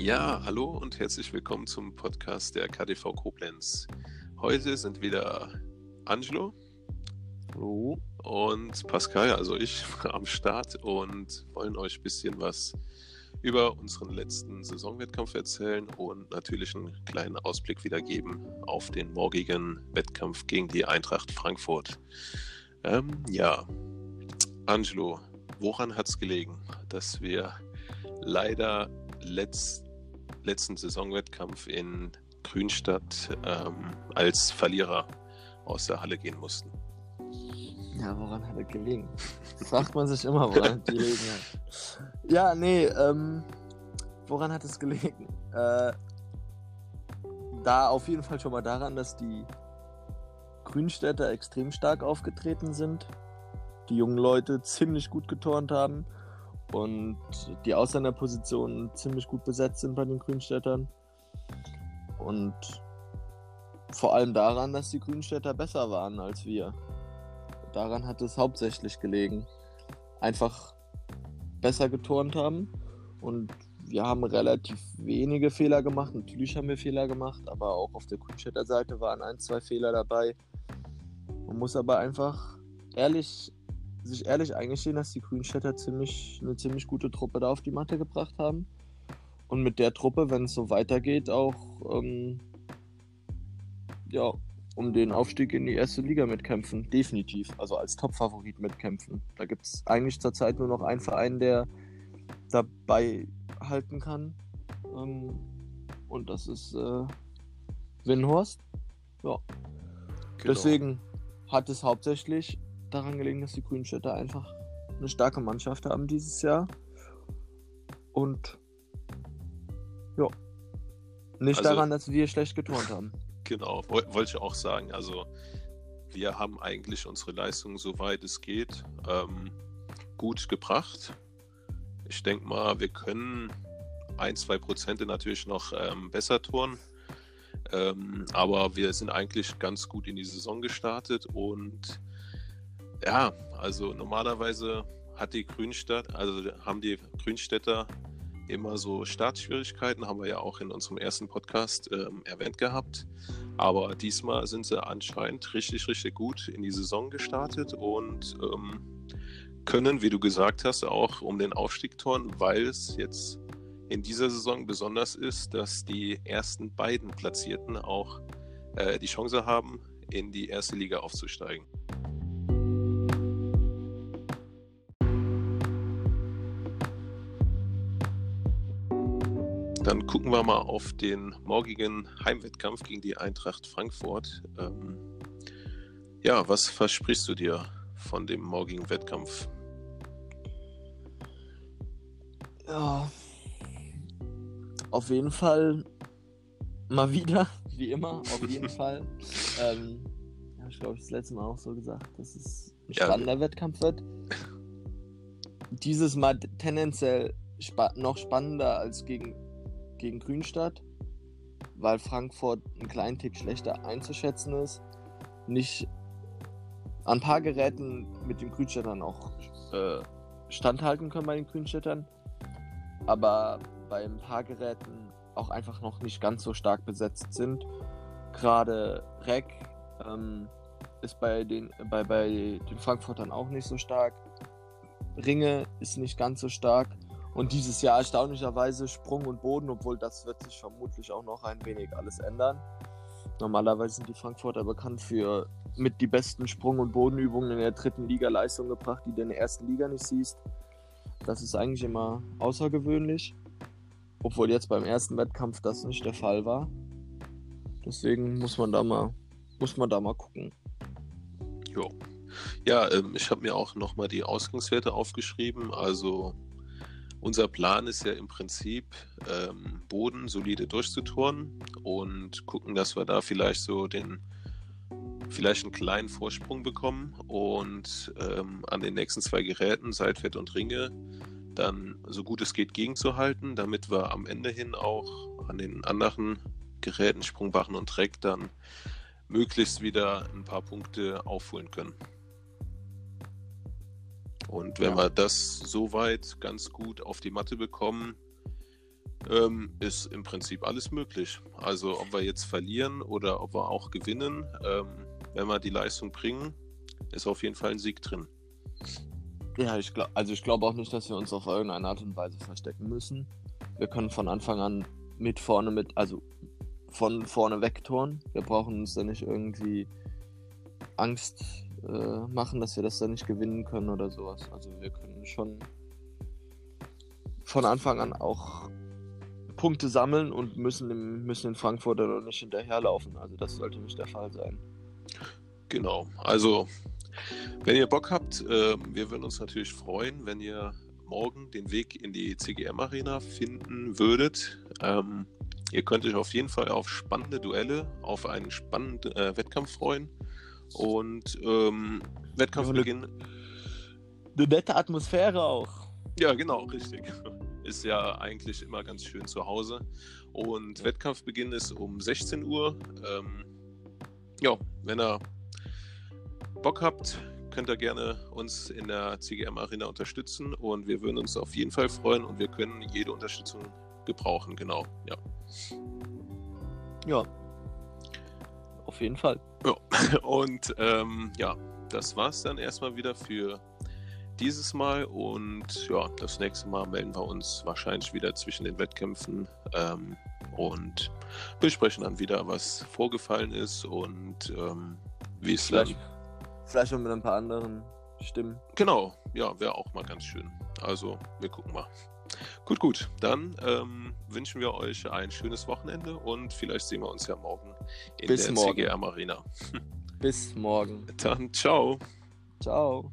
Ja, hallo und herzlich willkommen zum Podcast der KDV Koblenz. Heute sind wieder Angelo Hallo. und Pascal, also ich, am Start und wollen euch ein bisschen was über unseren letzten Saisonwettkampf erzählen und natürlich einen kleinen Ausblick wiedergeben auf den morgigen Wettkampf gegen die Eintracht Frankfurt. Ähm, ja, Angelo, woran hat es gelegen, dass wir leider letzt, letzten Saisonwettkampf in Grünstadt ähm, als Verlierer aus der Halle gehen mussten? Ja, woran hat er gelegen? Fragt man sich immer, woran hat gelegen hat. Ja, nee, ähm, woran hat es gelegen? Äh, da auf jeden Fall schon mal daran, dass die Grünstädter extrem stark aufgetreten sind, die jungen Leute ziemlich gut geturnt haben und die Ausländerpositionen ziemlich gut besetzt sind bei den Grünstädtern. Und vor allem daran, dass die Grünstädter besser waren als wir. Daran hat es hauptsächlich gelegen. Einfach besser geturnt haben und wir haben relativ wenige Fehler gemacht. Natürlich haben wir Fehler gemacht, aber auch auf der Grünstädter Seite waren ein, zwei Fehler dabei. Man muss aber einfach ehrlich sich ehrlich eingestehen, dass die Grünstädter ziemlich, eine ziemlich gute Truppe da auf die Matte gebracht haben. Und mit der Truppe, wenn es so weitergeht, auch ähm, ja, um den Aufstieg in die erste Liga mitkämpfen. Definitiv. Also als Top-Favorit mitkämpfen. Da gibt es eigentlich zurzeit nur noch einen Verein, der dabei halten kann. Ähm, und das ist äh, Winhorst. Ja. Genau. Deswegen hat es hauptsächlich daran gelegen, dass die Grünstädter einfach eine starke Mannschaft haben dieses Jahr. Und ja, nicht Also- daran, dass wir schlecht geturnt haben. Genau, woll- wollte ich auch sagen. Also wir haben eigentlich unsere Leistung, soweit es geht, ähm, gut gebracht. Ich denke mal, wir können ein, zwei Prozente natürlich noch ähm, besser touren. Ähm, aber wir sind eigentlich ganz gut in die Saison gestartet und ja, also normalerweise hat die Grünstadt, also haben die Grünstädter immer so Startschwierigkeiten, haben wir ja auch in unserem ersten Podcast ähm, erwähnt gehabt. Aber diesmal sind sie anscheinend richtig, richtig gut in die Saison gestartet und ähm, können, wie du gesagt hast, auch um den Aufstieg touren, weil es jetzt in dieser Saison besonders ist, dass die ersten beiden Platzierten auch äh, die Chance haben, in die erste Liga aufzusteigen. Dann gucken wir mal auf den morgigen Heimwettkampf gegen die Eintracht Frankfurt. Ähm, ja, was versprichst du dir von dem morgigen Wettkampf? Ja. Auf jeden Fall mal wieder, wie immer, auf jeden Fall. Ähm, ja, ich glaube, ich das letzte Mal auch so gesagt, dass es ein Ja. spannender Wettkampf wird. Dieses Mal tendenziell spa noch spannender als gegen, gegen Grünstadt, weil Frankfurt einen kleinen Tick schlechter einzuschätzen ist. Nicht an ein paar Geräten mit den Grünstädtern auch äh, standhalten können bei den Grünstädtern aber bei ein paar Geräten auch einfach noch nicht ganz so stark besetzt sind. Gerade Rec ähm, ist bei den, bei, bei den Frankfurtern auch nicht so stark. Ringe ist nicht ganz so stark. Und dieses Jahr erstaunlicherweise Sprung und Boden, obwohl das wird sich vermutlich auch noch ein wenig alles ändern. Normalerweise sind die Frankfurter bekannt für mit die besten Sprung- und Bodenübungen in der dritten Liga Leistung gebracht, die du in der ersten Liga nicht siehst. Das ist eigentlich immer außergewöhnlich. Obwohl jetzt beim ersten Wettkampf das nicht der Fall war. Deswegen muss man da mal, muss man da mal gucken. Jo. Ja, ähm, ich habe mir auch nochmal die Ausgangswerte aufgeschrieben. Also unser Plan ist ja im Prinzip, ähm, Boden solide durchzuturnen und gucken, dass wir da vielleicht so den, vielleicht einen kleinen Vorsprung bekommen und ähm, an den nächsten zwei Geräten, Seitwert und Ringe, dann so gut es geht gegenzuhalten, damit wir am Ende hin auch an den anderen Geräten, Sprungbachen und Dreck dann möglichst wieder ein paar Punkte aufholen können. Und wenn Ja. wir das soweit ganz gut auf die Matte bekommen, ähm, ist im Prinzip alles möglich. Also ob wir jetzt verlieren oder ob wir auch gewinnen, ähm, wenn wir die Leistung bringen, ist auf jeden Fall ein Sieg drin. Ja, ich glaube, also ich glaube auch nicht, dass wir uns auf irgendeine Art und Weise verstecken müssen. Wir können von Anfang an mit vorne mit, also von vorne wegtoren. Wir brauchen uns da nicht irgendwie Angst äh, machen, dass wir das dann nicht gewinnen können oder sowas. Also wir können schon von Anfang an auch Punkte sammeln und müssen, im, müssen in Frankfurt dann nicht hinterherlaufen. Also das sollte nicht der Fall sein. Genau. Also wenn ihr Bock habt, äh, wir würden uns natürlich freuen, wenn ihr morgen den Weg in die CGM Arena finden würdet. Ähm, ihr könnt euch auf jeden Fall auf spannende Duelle, auf einen spannenden äh, Wettkampf freuen. Und ähm, Wettkampfbeginn. Eine nette Atmosphäre auch. Ja, genau, richtig. Ist ja eigentlich immer ganz schön zu Hause. Und. Wettkampfbeginn ist um 16 Uhr. Ähm, ja, wenn ihr Bock habt, könnt ihr gerne uns in der CGM Arena unterstützen und wir würden uns auf jeden Fall freuen und wir können jede Unterstützung gebrauchen, genau, ja. Ja, auf jeden Fall. Ja, und ähm, ja, das war's dann erstmal wieder für dieses Mal und ja, das nächste Mal melden wir uns wahrscheinlich wieder zwischen den Wettkämpfen ähm, und besprechen dann wieder, was vorgefallen ist und ähm, wie es dann Vielleicht noch mit ein paar anderen Stimmen. Genau, ja, wäre auch mal ganz schön. Also, wir gucken mal. Gut, gut. Dann ähm, wünschen wir euch ein schönes Wochenende und vielleicht sehen wir uns ja morgen in Bis der morgen. CGM Arena. Bis morgen. Dann ciao. Ciao.